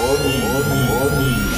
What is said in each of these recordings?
homem, homem, homem.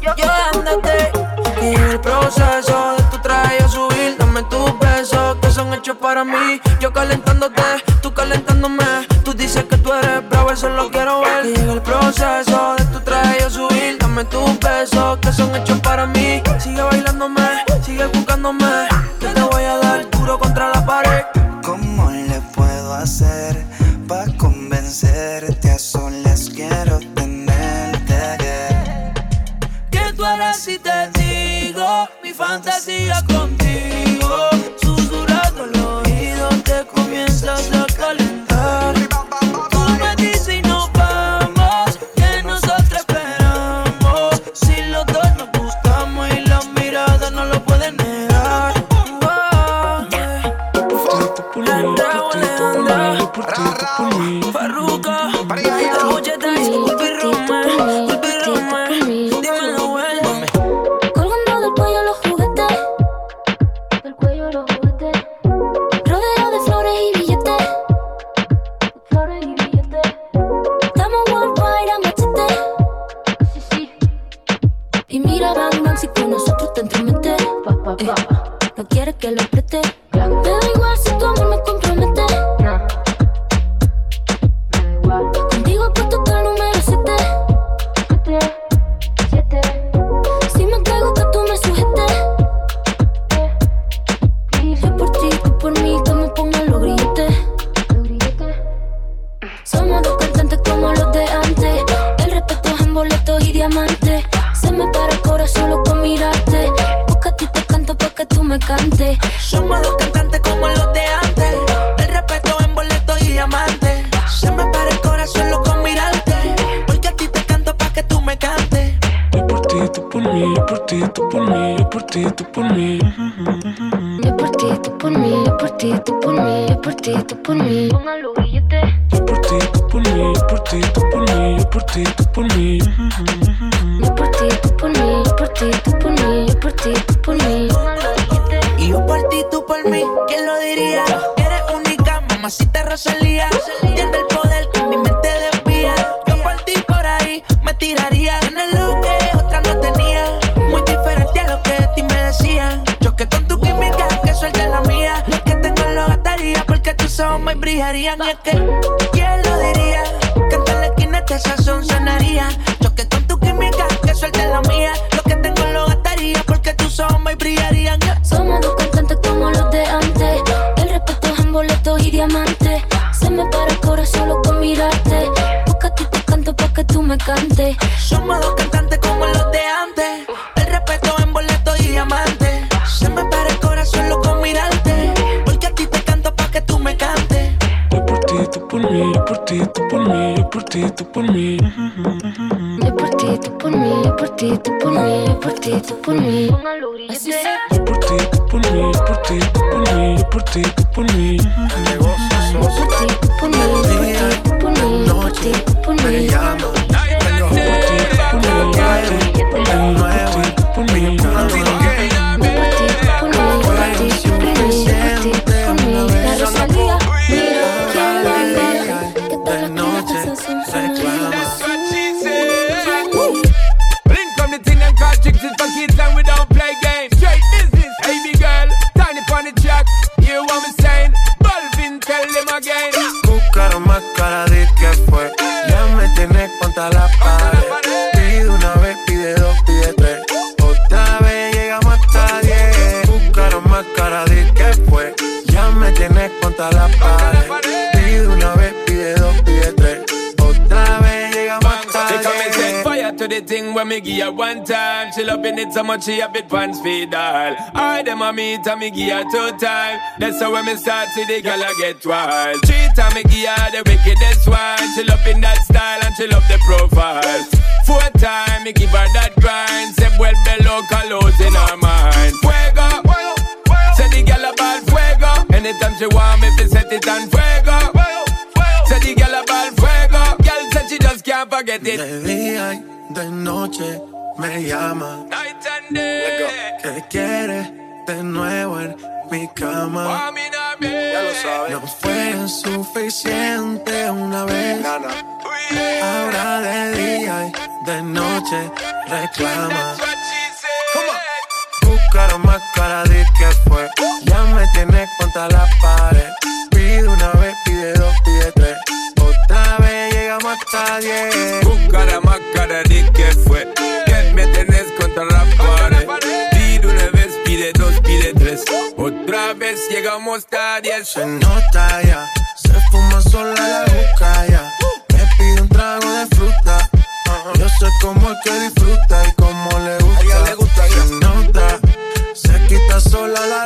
yo andate. Y el proceso de tu traje a subir, dame tus besos que son hechos para mí. Yo calentándote, tú calentándome. Tú dices que tú eres bravo, eso lo quiero ver. Y el proceso ti, tú por mí, yo por ti, tú por mí. Yo por ti, tú por mí, yo por ti, tú por mí, yo por ti, tú por mí. Póngalo billete. Yo por ti, tú por mí, yo por ti, tú por mí, yo por ti, tú por mí. Yo por ti, tú por mí, yo por ti, tú por mí, yo por ti, tú por mí. Y yo por ti, tú por mí, ¿quién lo diría? Eres única, mamacita Rosalía. Tiene el poder tus ojos me brillarían y es que ¿Quién lo diría? Que en la esquina este sazón sonaría. Choque con tu química, que suelte la mía. Lo que tengo lo gastaría porque tus ojos me brillarían Somos dos cantantes como los de antes. El respeto es en boletos y diamantes Se me para el corazón solo con mirarte Busca tu canto pa' que tú me cantes. Somos dos for me. Play games. Straight business, girl, tiny saying? Balvin, tell them again. Buscaron más cara de que fue. Ya me tienes contra la pared. Pide una vez, pide dos, pide tres. Otra vez llegamos hasta diez. Buscaron más cara de que fue. Ya me tienes contra la pared. To the thing when me give her one time. She loving it so much she have it pants feed all. I them a meet and me give her two time. That's how when me start see the girl I get wild. Three time me give her the wickedest one. She loving that style and she love the profile. Four time me give her that grind. Say well below colors in her mind. Fuego. Say the girl about fuego. Anytime she want me, fi set it on fuego. Say the girl about fuego. Girl said she just can't forget it. Y de noche me llama. Night and day. Que quiere de nuevo en mi cama. Me not be. No fue suficiente una vez. Ahora de día y de noche reclama. Said. Buscaron más cara de que fue. Ya me tienes contra la pared. Pide una llegamos hasta diez. Buscara más cara de que fue. Que me tenés contra la pared. Pide una vez, pide dos, pide tres. Otra vez llegamos a diez. Se nota ya, se fuma sola la boca ya. Me pide un trago de fruta. Yo sé cómo es que disfruta y cómo le gusta. Se nota, se quita sola la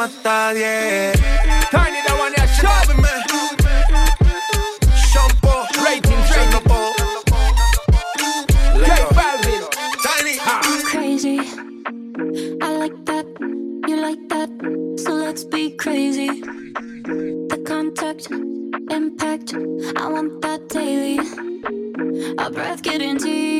como hasta 10. Turn it on, yeah, show me. Shampoo, ratings, ratings. Tiny. I'm crazy. I like that. You like that. So let's be crazy. The contact, impact. I want that daily. Our breath getting deep.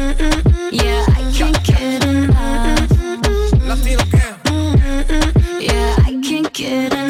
Yeah. Yeah, I can't get enough. Latino. Yeah, I can't get enough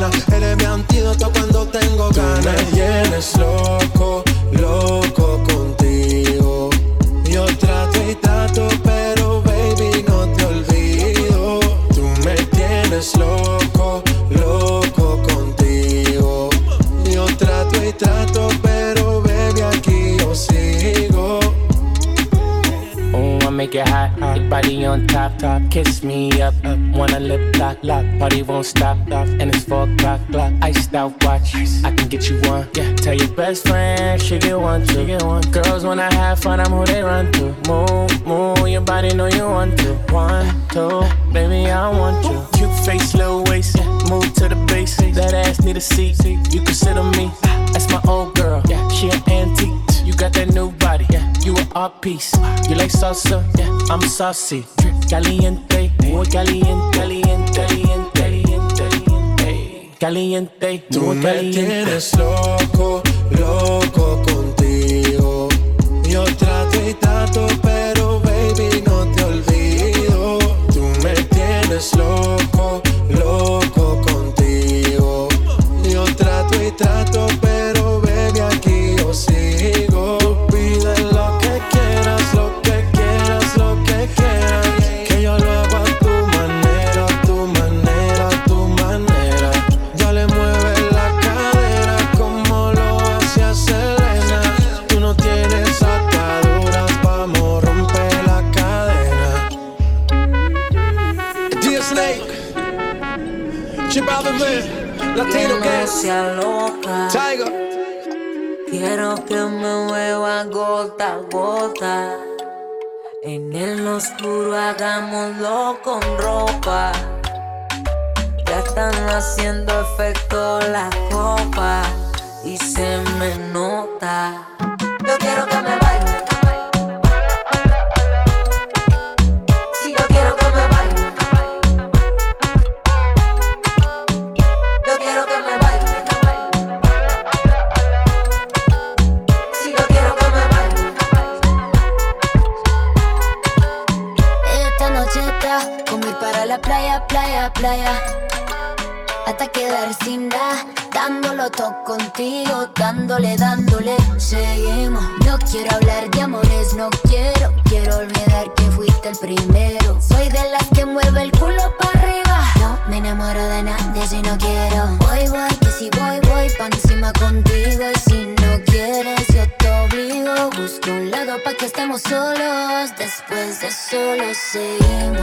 Sana. Eres mi antídoto cuando tengo ganas. Me tienes loco, loco top. Kiss me up, up. Wanna lip lock, lock. Party won't stop, stop. And it's four o'clock, clock. Iced out watch. I can get you one. Yeah. Tell your best friend she get one, she get one. Girls wanna have fun, I'm who they run to. Move, move. Your body know you want to. One, two, baby I want you. Cute face, little waist. Yeah. Move to the base. That ass need a seat. You on me. That's my old girl. Yeah. She an antique. You got that new body. Yeah. You an art piece. You like salsa? Yeah. I'm saucy. Caliente. Muy caliente. Caliente. Caliente. Caliente. Caliente. Tú Muy me caliente. tienes loco, loco la copa y se me nota. Dándole, dándole. Seguimos. No quiero hablar de amores, no quiero. Quiero olvidar que fuiste el primero. Soy de las que mueve el culo para arriba. No me enamoro de nadie si no quiero. Voy, voy, que si voy, voy pa' encima contigo. Y si no quieres, yo te obligo. Busco un lado pa' que estemos solos. Después de solo seguimos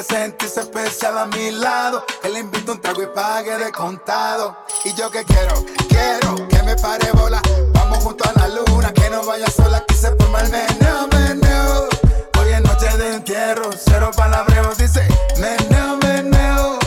Quiere sentirse especial a mi lado, que le invite un trago y pague de contado. Y yo que quiero, quiero que me pare bola. Vamos junto a la luna, que no vaya sola, que se forma el meneo, meneo. Hoy es noche de entierro, cero palabreos, dice meneo, meneo.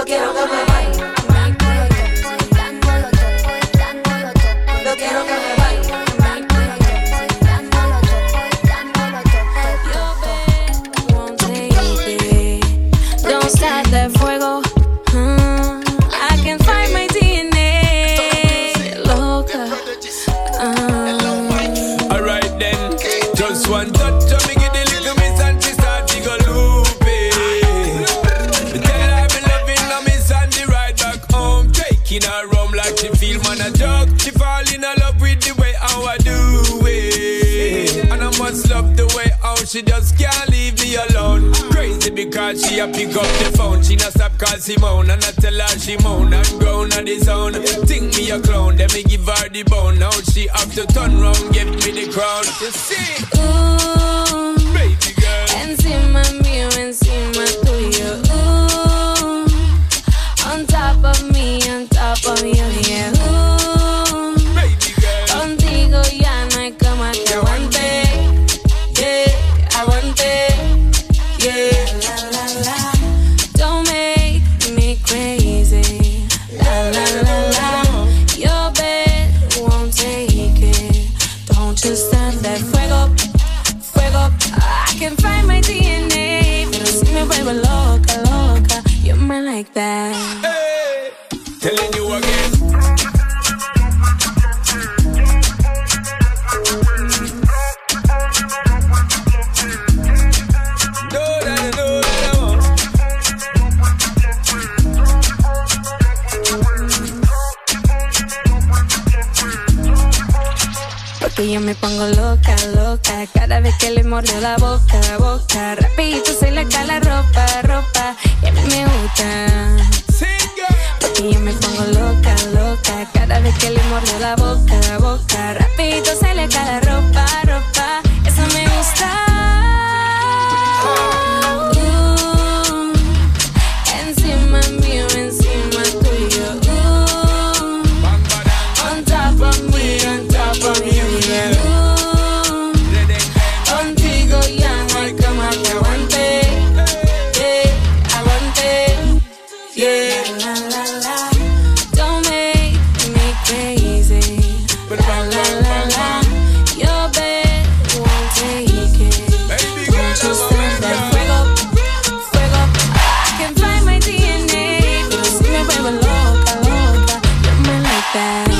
Yo quiero que me Porque yo me pongo loca, loca. Cada vez que le mordió la boca, boca. Rapidito se le cae la ropa, ropa. Y a mí me gusta. Porque yo me pongo loca, loca. Cada vez que le mordió la boca, boca. Rapidito se le cae la ropa, ropa back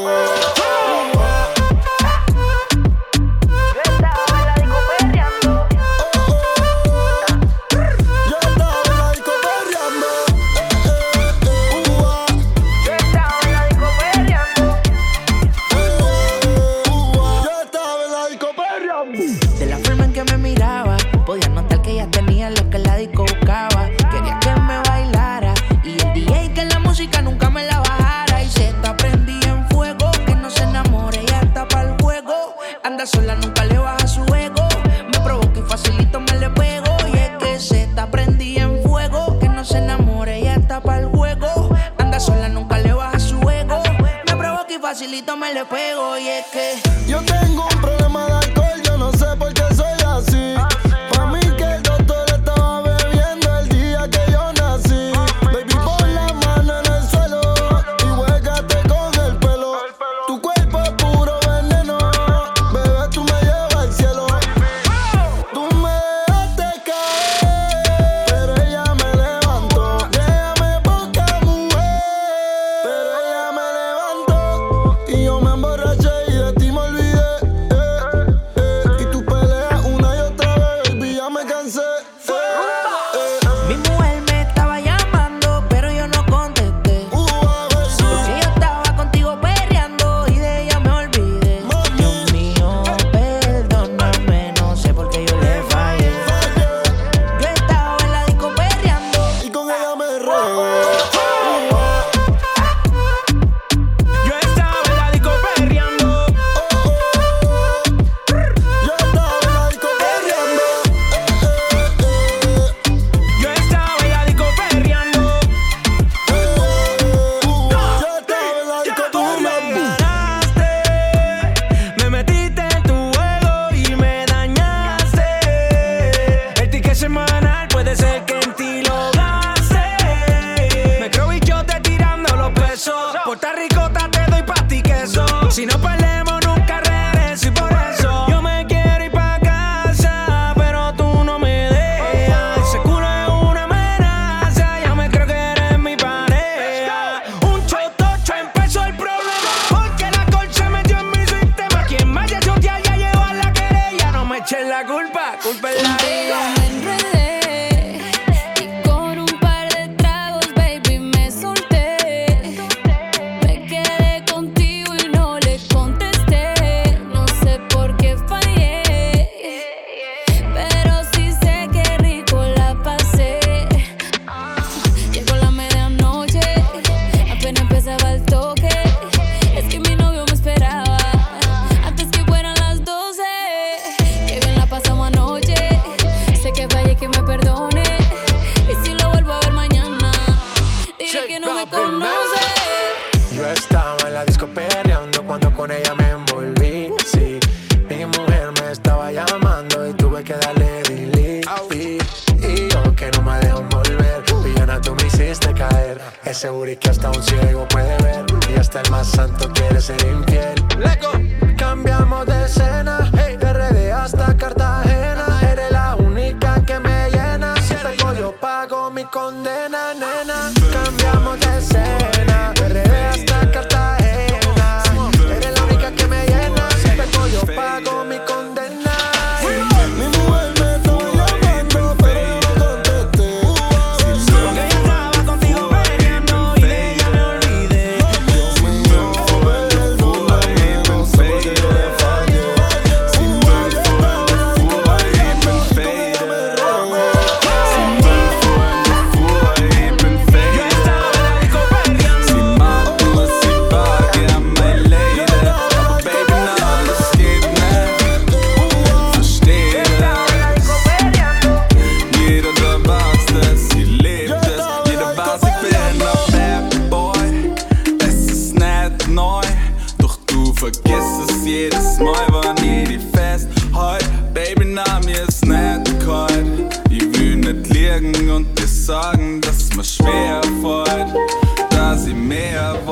yeah.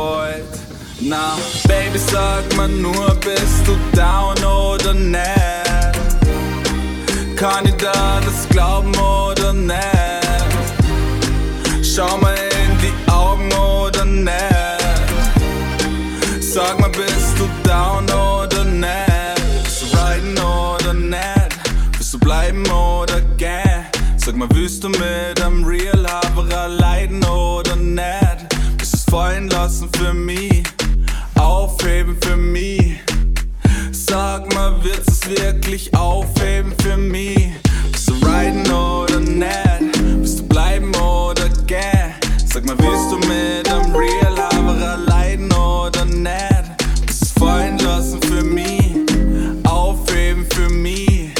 Wollt. Na, Baby, sag mal nur, bist du down oder nicht? Kann ich da das glauben oder nicht? Schau mal in die Augen oder nicht? Sag mal, bist du down oder nicht? Bist du riding oder nicht? Willst du bleiben oder gehen? Sag mal, willst du mit einem Real Haverer fallen lassen für mich? Aufheben für mich? Sag mal, wird's es wirklich aufheben für mich? Bist du riden oder nicht? Bist du bleiben oder gehen? Sag mal, willst du mit einem Real Haverer leiden oder nicht? Bist du's fallen lassen für mich? Aufheben für mich?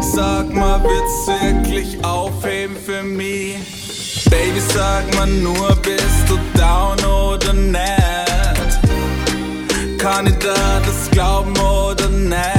Sag mal, wird's wirklich aufheben für mich? Baby, sag mal nur, bist du down oder nicht? Kann ich da das glauben oder nicht?